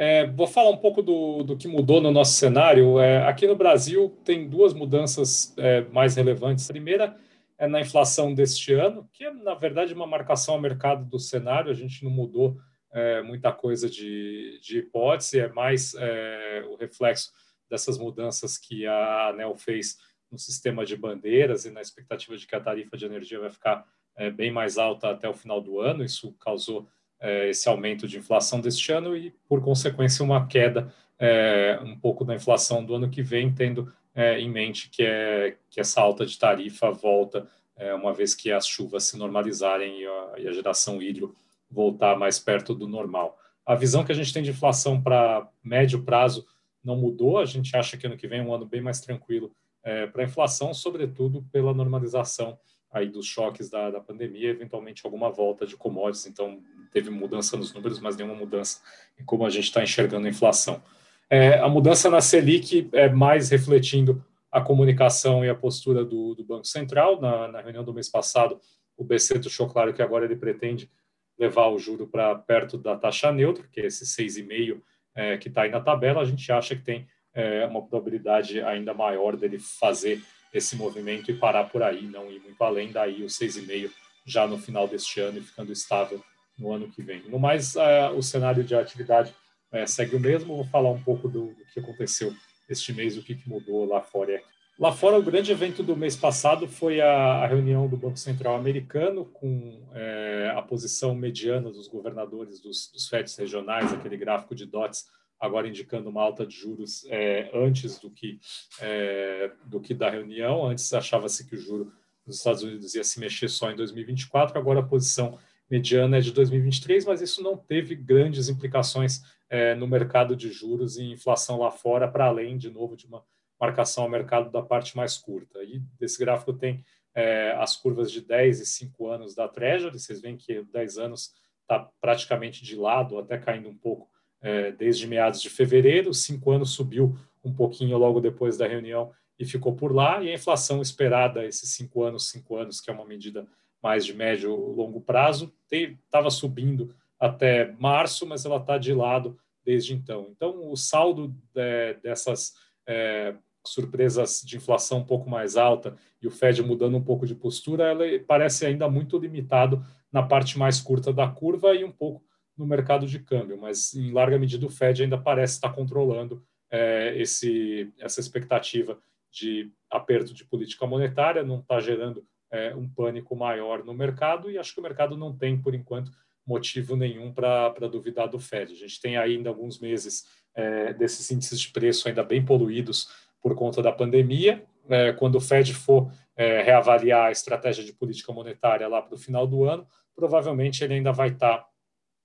É, vou falar um pouco do, do que mudou no nosso cenário. É, aqui no Brasil tem duas mudanças é, mais relevantes. A primeira é na inflação deste ano, que é, na verdade, uma marcação ao mercado do cenário. A gente não mudou é, muita coisa de, de hipótese, é mais é, o reflexo dessas mudanças que a ANEL fez no sistema de bandeiras e na expectativa de que a tarifa de energia vai ficar é, bem mais alta até o final do ano. Isso causou é, esse aumento de inflação deste ano e, por consequência, uma queda é, um pouco da inflação do ano que vem, tendo é, em mente que, é, que essa alta de tarifa volta é, uma vez que as chuvas se normalizarem e a, e a geração hídrica voltar mais perto do normal. A visão que a gente tem de inflação para médio prazo não mudou. A gente acha que ano que vem é um ano bem mais tranquilo é, para a inflação, sobretudo pela normalização aí dos choques da, da pandemia, eventualmente alguma volta de commodities. Então, teve mudança nos números, mas nenhuma mudança em como a gente está enxergando a inflação. É, a mudança na Selic é mais refletindo a comunicação e a postura do, do Banco Central. Na, na, reunião do mês passado, o BC deixou claro que agora ele pretende levar o juro para perto da taxa neutra, que é esse 6,5 é, que está aí na tabela. A gente acha que tem é, uma probabilidade ainda maior dele fazer esse movimento e parar por aí, não ir muito além, daí o 6,5 já no final deste ano e ficando estável no ano que vem. No mais, é, o cenário de atividade é, segue o mesmo. Vou falar um pouco do, do que aconteceu este mês, o que, que mudou lá fora e aqui. Lá fora, o grande evento do mês passado foi a, a reunião do Banco Central americano, com é, a posição mediana dos governadores dos, dos FEDs regionais, aquele gráfico de dots, agora indicando uma alta de juros é, antes do que, é, do que da reunião. Antes achava-se que o juro dos Estados Unidos ia se mexer só em 2024, agora a posição mediana é de 2023, mas isso não teve grandes implicações é, no mercado de juros e inflação lá fora, para além, de novo, de uma marcação ao mercado da parte mais curta. E desse gráfico tem é, as curvas de 10 e 5 anos da Treasury, vocês veem que 10 anos está praticamente de lado, até caindo um pouco é, desde meados de fevereiro, 5 anos subiu um pouquinho logo depois da reunião e ficou por lá, e a inflação esperada, esses 5 anos, 5 anos, que é uma medida mais de médio longo prazo, estava subindo até março, mas ela está de lado desde então. Então, o saldo de, dessas é, surpresas de inflação um pouco mais alta e o Fed mudando um pouco de postura, ela parece ainda muito limitado na parte mais curta da curva e um pouco no mercado de câmbio, mas em larga medida o Fed ainda parece estar controlando é, esse, essa expectativa de aperto de política monetária, não está gerando é, um pânico maior no mercado e acho que o mercado não tem, por enquanto, motivo nenhum para duvidar do Fed. A gente tem ainda alguns meses é, desses índices de preço ainda bem poluídos por conta da pandemia. É, quando o Fed for é, reavaliar a estratégia de política monetária lá para o final do ano, provavelmente ele ainda vai estar tá,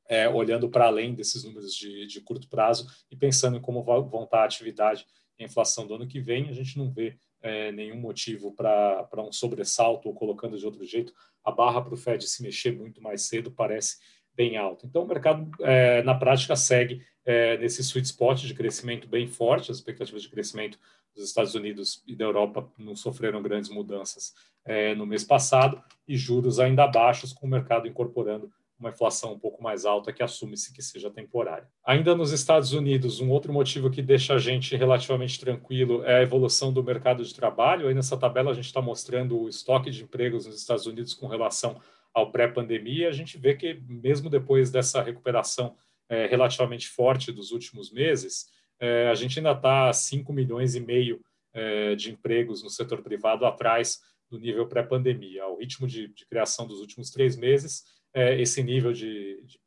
é, olhando para além desses números de, de curto prazo e pensando em como vão estar a atividade e a inflação do ano que vem. A gente não vê é, nenhum motivo para um sobressalto, ou colocando de outro jeito, a barra para o Fed se mexer muito mais cedo parece bem alta. Então, o mercado, é, na prática, segue é, nesse sweet spot de crescimento bem forte, as expectativas de crescimento dos Estados Unidos e da Europa não sofreram grandes mudanças é, no mês passado, e juros ainda baixos, com o mercado incorporando uma inflação um pouco mais alta que assume-se que seja temporária. Ainda nos Estados Unidos, um outro motivo que deixa a gente relativamente tranquilo é a evolução do mercado de trabalho. Aí nessa tabela a gente está mostrando o estoque de empregos nos Estados Unidos com relação ao pré-pandemia. A gente vê que mesmo depois dessa recuperação é, relativamente forte dos últimos meses, é, a gente ainda está 5 milhões e meio é, de empregos no setor privado atrás do nível pré-pandemia. O ritmo de, de criação dos últimos três meses é, esse nível de, de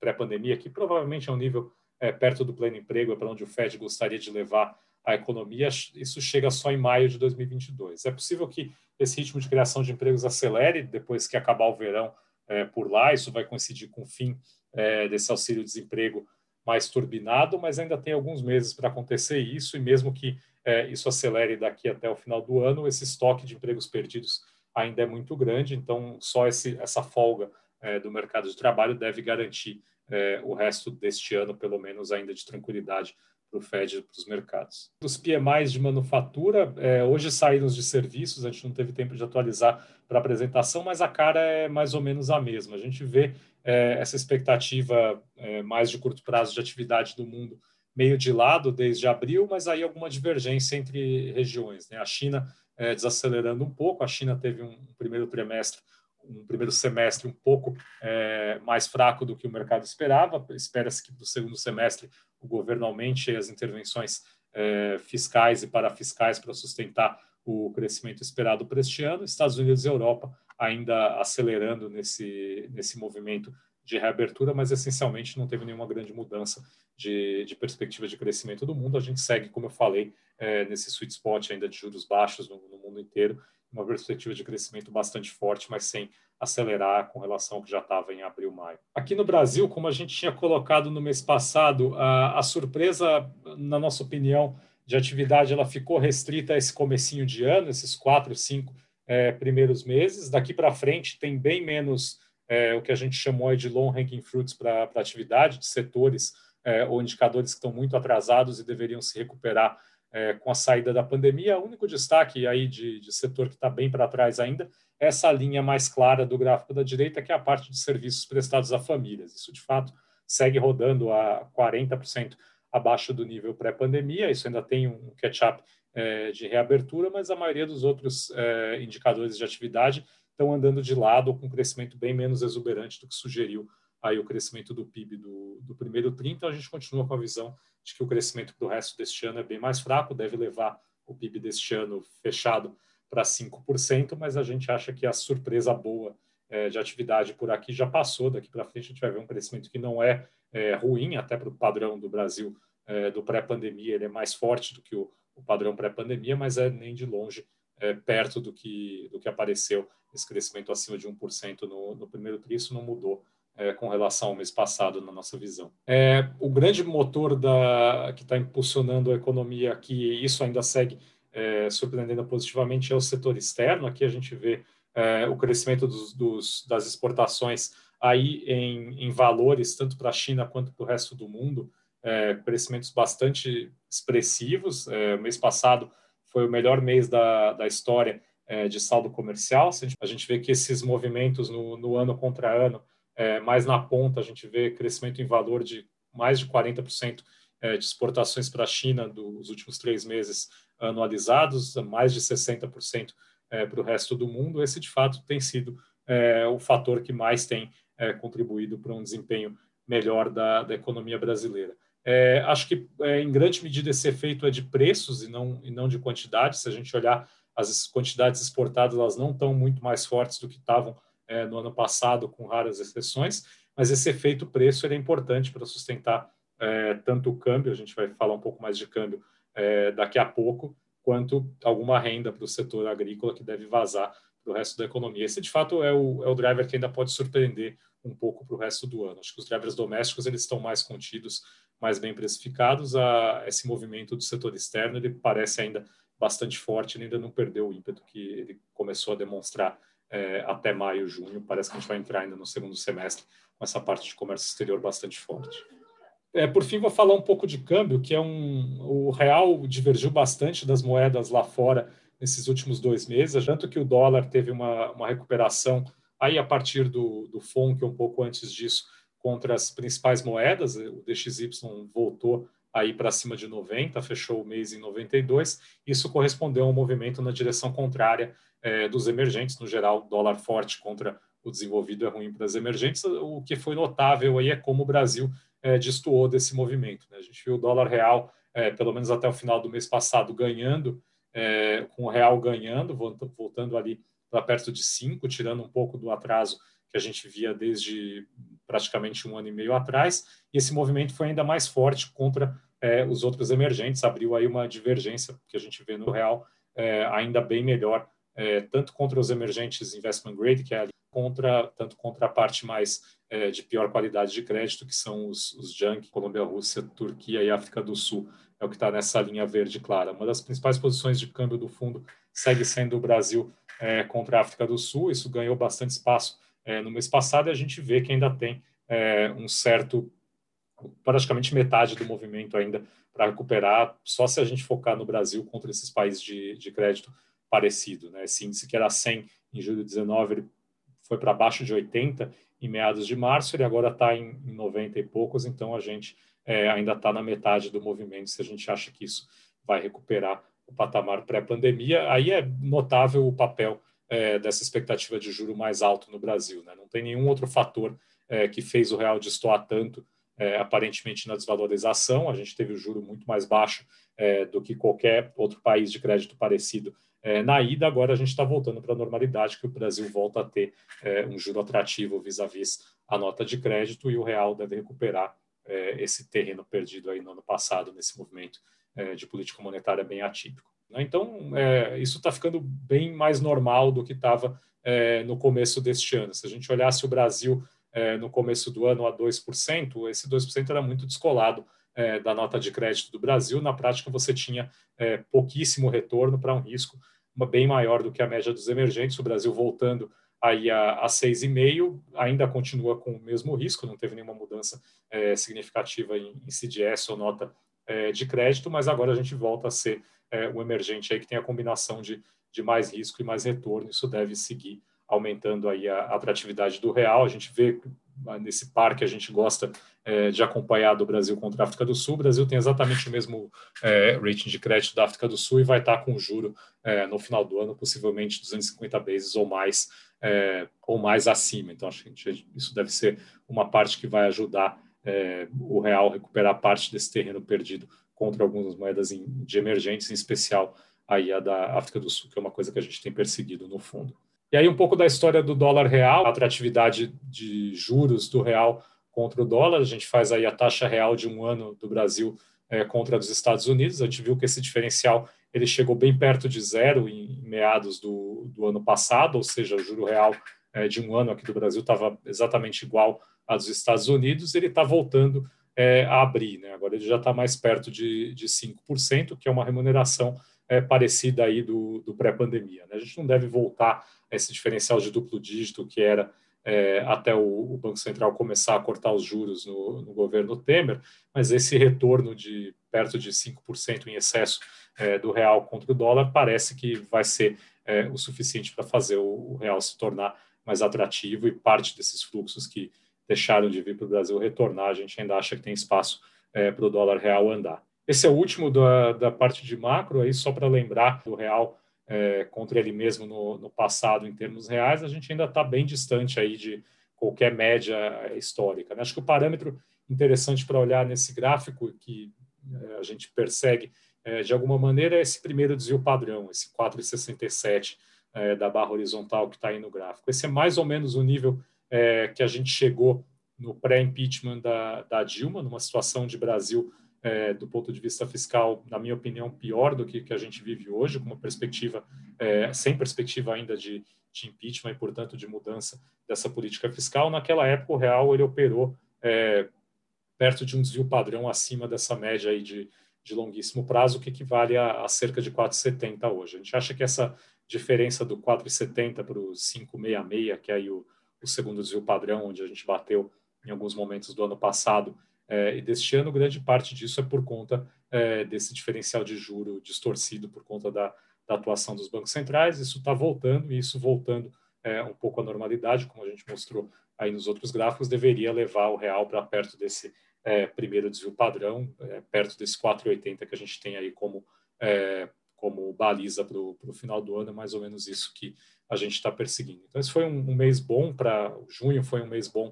pré-pandemia, que provavelmente é um nível é, perto do pleno emprego, é para onde o Fed gostaria de levar a economia, isso chega só em maio de 2022. É possível que esse ritmo de criação de empregos acelere depois que acabar o verão é, por lá, isso vai coincidir com o fim é, desse auxílio-desemprego mais turbinado, mas ainda tem alguns meses para acontecer isso, e mesmo que é, isso acelere daqui até o final do ano, esse estoque de empregos perdidos ainda é muito grande, então só esse, essa folga é, do mercado de trabalho deve garantir é, o resto deste ano, pelo menos, ainda de tranquilidade para o Fed e para os mercados. Os PMIs de manufatura, é, hoje saíram os de serviços, a gente não teve tempo de atualizar para a apresentação, mas a cara é mais ou menos a mesma. A gente vê é, essa expectativa é, mais de curto prazo de atividade do mundo meio de lado desde abril, mas aí alguma divergência entre regiões. Né? A China é, desacelerando um pouco, a China teve um primeiro trimestre um primeiro semestre um pouco é, mais fraco do que o mercado esperava. Espera-se que para o segundo semestre o governo aumente as intervenções é, fiscais e parafiscais para sustentar o crescimento esperado para este ano. Estados Unidos e Europa ainda acelerando nesse, nesse movimento de reabertura, mas essencialmente não teve nenhuma grande mudança de, de perspectiva de crescimento do mundo. A gente segue, como eu falei, é, nesse sweet spot ainda de juros baixos no, no mundo inteiro uma perspectiva de crescimento bastante forte, mas sem acelerar com relação ao que já estava em abril, maio. Aqui no Brasil, como a gente tinha colocado no mês passado, a, a surpresa, na nossa opinião, de atividade ela ficou restrita a esse comecinho de ano, esses quatro, cinco é, primeiros meses. Daqui para frente tem bem menos é, o que a gente chamou de long hanging fruits para atividade, de setores é, ou indicadores que estão muito atrasados e deveriam se recuperar é, com a saída da pandemia. O único destaque aí de, de setor que está bem para trás ainda é essa linha mais clara do gráfico da direita, que é a parte de serviços prestados a famílias. Isso, de fato, segue rodando a 40% abaixo do nível pré-pandemia. Isso ainda tem um catch-up é, de reabertura, mas a maioria dos outros é, indicadores de atividade estão andando de lado com um crescimento bem menos exuberante do que sugeriu aí o crescimento do PIB do, do primeiro TRI, então a gente continua com a visão de que o crescimento para o resto deste ano é bem mais fraco, deve levar o PIB deste ano fechado para 5%, mas a gente acha que a surpresa boa é, de atividade por aqui já passou, daqui para frente a gente vai ver um crescimento que não é, é ruim, até para o padrão do Brasil é, do pré-pandemia, ele é mais forte do que o, o padrão pré-pandemia, mas é nem de longe é, perto do que, do que apareceu esse crescimento acima de 1% no, no primeiro TRI, isso não mudou é, com relação ao mês passado, na nossa visão. É, o grande motor da, que está impulsionando a economia aqui, e isso ainda segue é, surpreendendo positivamente, é o setor externo. Aqui a gente vê é, o crescimento dos, dos, das exportações aí em, em valores, tanto para a China quanto para o resto do mundo, é, crescimentos bastante expressivos. É, mês passado foi o melhor mês da, da história de saldo comercial. A gente vê que esses movimentos no, no ano contra ano é, mais na ponta, a gente vê crescimento em valor de mais de 40% é, de exportações para a China dos últimos três meses anualizados, mais de 60% é, para o resto do mundo. Esse, de fato, tem sido é, o fator que mais tem contribuído para um desempenho melhor da, da economia brasileira. É, acho que, é, em grande medida, esse efeito é de preços e não, e não de quantidade. Se a gente olhar as quantidades exportadas, elas não estão muito mais fortes do que estavam é, no ano passado, com raras exceções, mas esse efeito preço é importante para sustentar é, tanto o câmbio, a gente vai falar um pouco mais de câmbio é, daqui a pouco, quanto alguma renda para o setor agrícola que deve vazar para o resto da economia. Esse, de fato, é o, é o driver que ainda pode surpreender um pouco para o resto do ano. Acho que os drivers domésticos eles estão mais contidos, mais bem precificados. A, esse movimento do setor externo ele parece ainda bastante forte, ele ainda não perdeu o ímpeto que ele começou a demonstrar é, até maio, junho. Parece que a gente vai entrar ainda no segundo semestre com essa parte de comércio exterior bastante forte. É, por fim, vou falar um pouco de câmbio, que é um. O real divergiu bastante das moedas lá fora nesses últimos dois meses, tanto que o dólar teve uma, uma recuperação aí a partir do, do FONC, um pouco antes disso, contra as principais moedas. O DXY voltou aí para cima de 90, fechou o mês em 92. Isso correspondeu a um movimento na direção contrária é, dos emergentes, no geral, dólar forte contra o desenvolvido é ruim para as emergentes. O que foi notável aí é como o Brasil é, destoou desse movimento. Né? A gente viu o dólar real, é, pelo menos até o final do mês passado, ganhando, com o real ganhando, voltando ali para perto de 5, tirando um pouco do atraso que a gente via desde praticamente um ano e meio atrás, e esse movimento foi ainda mais forte contra é, os outros emergentes, abriu aí uma divergência que a gente vê no real é, ainda bem melhor é, tanto contra os emergentes investment grade, que é ali, contra, tanto contra a parte mais é, de pior qualidade de crédito, que são os, os junk, Colômbia, Rússia, Turquia e África do Sul, é o que está nessa linha verde clara. Uma das principais posições de câmbio do fundo segue sendo o Brasil é, contra a África do Sul, isso ganhou bastante espaço é, no mês passado e a gente vê que ainda tem um certo praticamente metade do movimento ainda para recuperar, só se a gente focar no Brasil contra esses países de, de crédito parecido. Né? Esse índice que era 100 em julho de 19, ele foi para baixo de 80 em meados de março, ele agora está em, em 90 e poucos, então a gente é, ainda está na metade do movimento, se a gente acha que isso vai recuperar o patamar pré-pandemia. Aí é notável o papel é, dessa expectativa de juro mais alto no Brasil. Né? Não tem nenhum outro fator é, que fez o real destoar tanto, é, aparentemente, na desvalorização. A gente teve o juro muito mais baixo é, do que qualquer outro país de crédito parecido é, na ida. Agora a gente está voltando para a normalidade, que o Brasil volta a ter é, um juro atrativo vis-à-vis -vis a nota de crédito e o real deve recuperar esse terreno perdido aí no ano passado, nesse movimento de política monetária bem atípico. Né? Então, é, isso está ficando bem mais normal do que estava é, no começo deste ano. Se a gente olhasse o Brasil é, no começo do ano a 2%, esse 2% era muito descolado é, da nota de crédito do Brasil. Na prática, você tinha é, pouquíssimo retorno para um risco bem maior do que a média dos emergentes. O Brasil voltando aí a, a 6,5, ainda continua com o mesmo risco, não teve nenhuma mudança é, significativa em, em CDS ou nota de crédito, mas agora a gente volta a ser é, o emergente aí que tem a combinação de, de mais risco e mais retorno. Isso deve seguir aumentando aí a, a atratividade do real. A gente vê ah, nesse par que a gente gosta é, de acompanhar do Brasil contra a África do Sul. O Brasil tem exatamente o mesmo é, rating de crédito da África do Sul e vai estar com juro é, no final do ano, possivelmente 250 vezes ou mais, ou mais acima. Então, acho que gente, isso deve ser uma parte que vai ajudar o real recuperar parte desse terreno perdido contra algumas moedas de emergentes, em especial aí a da África do Sul, que é uma coisa que a gente tem perseguido no fundo. E aí um pouco da história do dólar real, a atratividade de juros do real contra o dólar, a gente faz aí a taxa real de um ano do Brasil é, contra a dos Estados Unidos, a gente viu que esse diferencial ele chegou bem perto de zero em meados do, do ano passado, ou seja, o juro real é, de um ano aqui do Brasil estava exatamente igual a dos Estados Unidos, ele está voltando é, a abrir. Né? Agora ele já está mais perto de, de 5%, que é uma remuneração é, parecida aí do, do pré-pandemia. Né? A gente não deve voltar a esse diferencial de duplo dígito que era é, até o, o, Banco Central começar a cortar os juros no, no, governo Temer, mas esse retorno de perto de 5% em excesso é, do real contra o dólar parece que vai ser é, o suficiente para fazer o, o real se tornar mais atrativo e parte desses fluxos que deixaram de vir para o Brasil retornar, a gente ainda acha que tem espaço é, para o dólar real andar. Esse é o último da, da parte de macro, aí só para lembrar do real é, contra ele mesmo no, no, passado em termos reais, a gente ainda está bem distante aí de qualquer média histórica. Né? Acho que o parâmetro interessante para olhar nesse gráfico que é, a gente persegue é, de alguma maneira é esse primeiro desvio padrão, esse 4,67 é, da barra horizontal que está aí no gráfico. Esse é mais ou menos o nível é, que a gente chegou no pré-impeachment da, da, Dilma, numa situação de Brasil, é, do ponto de vista fiscal, na minha opinião, pior do que, que a gente vive hoje, com uma perspectiva, é, sem perspectiva ainda de, de, impeachment e, portanto, de mudança dessa política fiscal. Naquela época, o real ele operou é, perto de um desvio padrão acima dessa média aí de, de longuíssimo prazo, que equivale a, a cerca de 4,70 hoje. A gente acha que essa diferença do 4,70 para o 5,66, que é aí o, o segundo desvio padrão, onde a gente bateu em alguns momentos do ano passado é, e deste ano, grande parte disso é por conta é, desse diferencial de juro distorcido por conta da, da atuação dos bancos centrais. Isso está voltando e isso voltando é, um pouco à normalidade, como a gente mostrou aí nos outros gráficos, deveria levar o real para perto desse é, primeiro desvio padrão, é, perto desse 4,80 que a gente tem aí como é, como baliza para o final do ano, é mais ou menos isso que a gente está perseguindo. Então, esse foi um, um mês bom para junho, foi um mês bom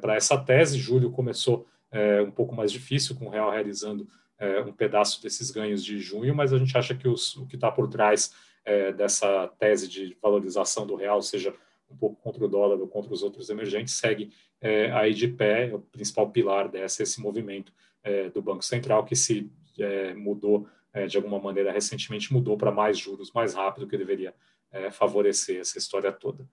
para essa tese. Julho começou é, um pouco mais difícil, com o real realizando é, um pedaço desses ganhos de junho, mas a gente acha que os, o que está por trás é, dessa tese de valorização do real, seja um pouco contra o dólar ou contra os outros emergentes, segue é, aí de pé. O principal pilar dessa esse movimento é, do Banco Central que se mudou de alguma maneira recentemente mudou para mais juros mais rápido que deveria é, favorecer essa história toda.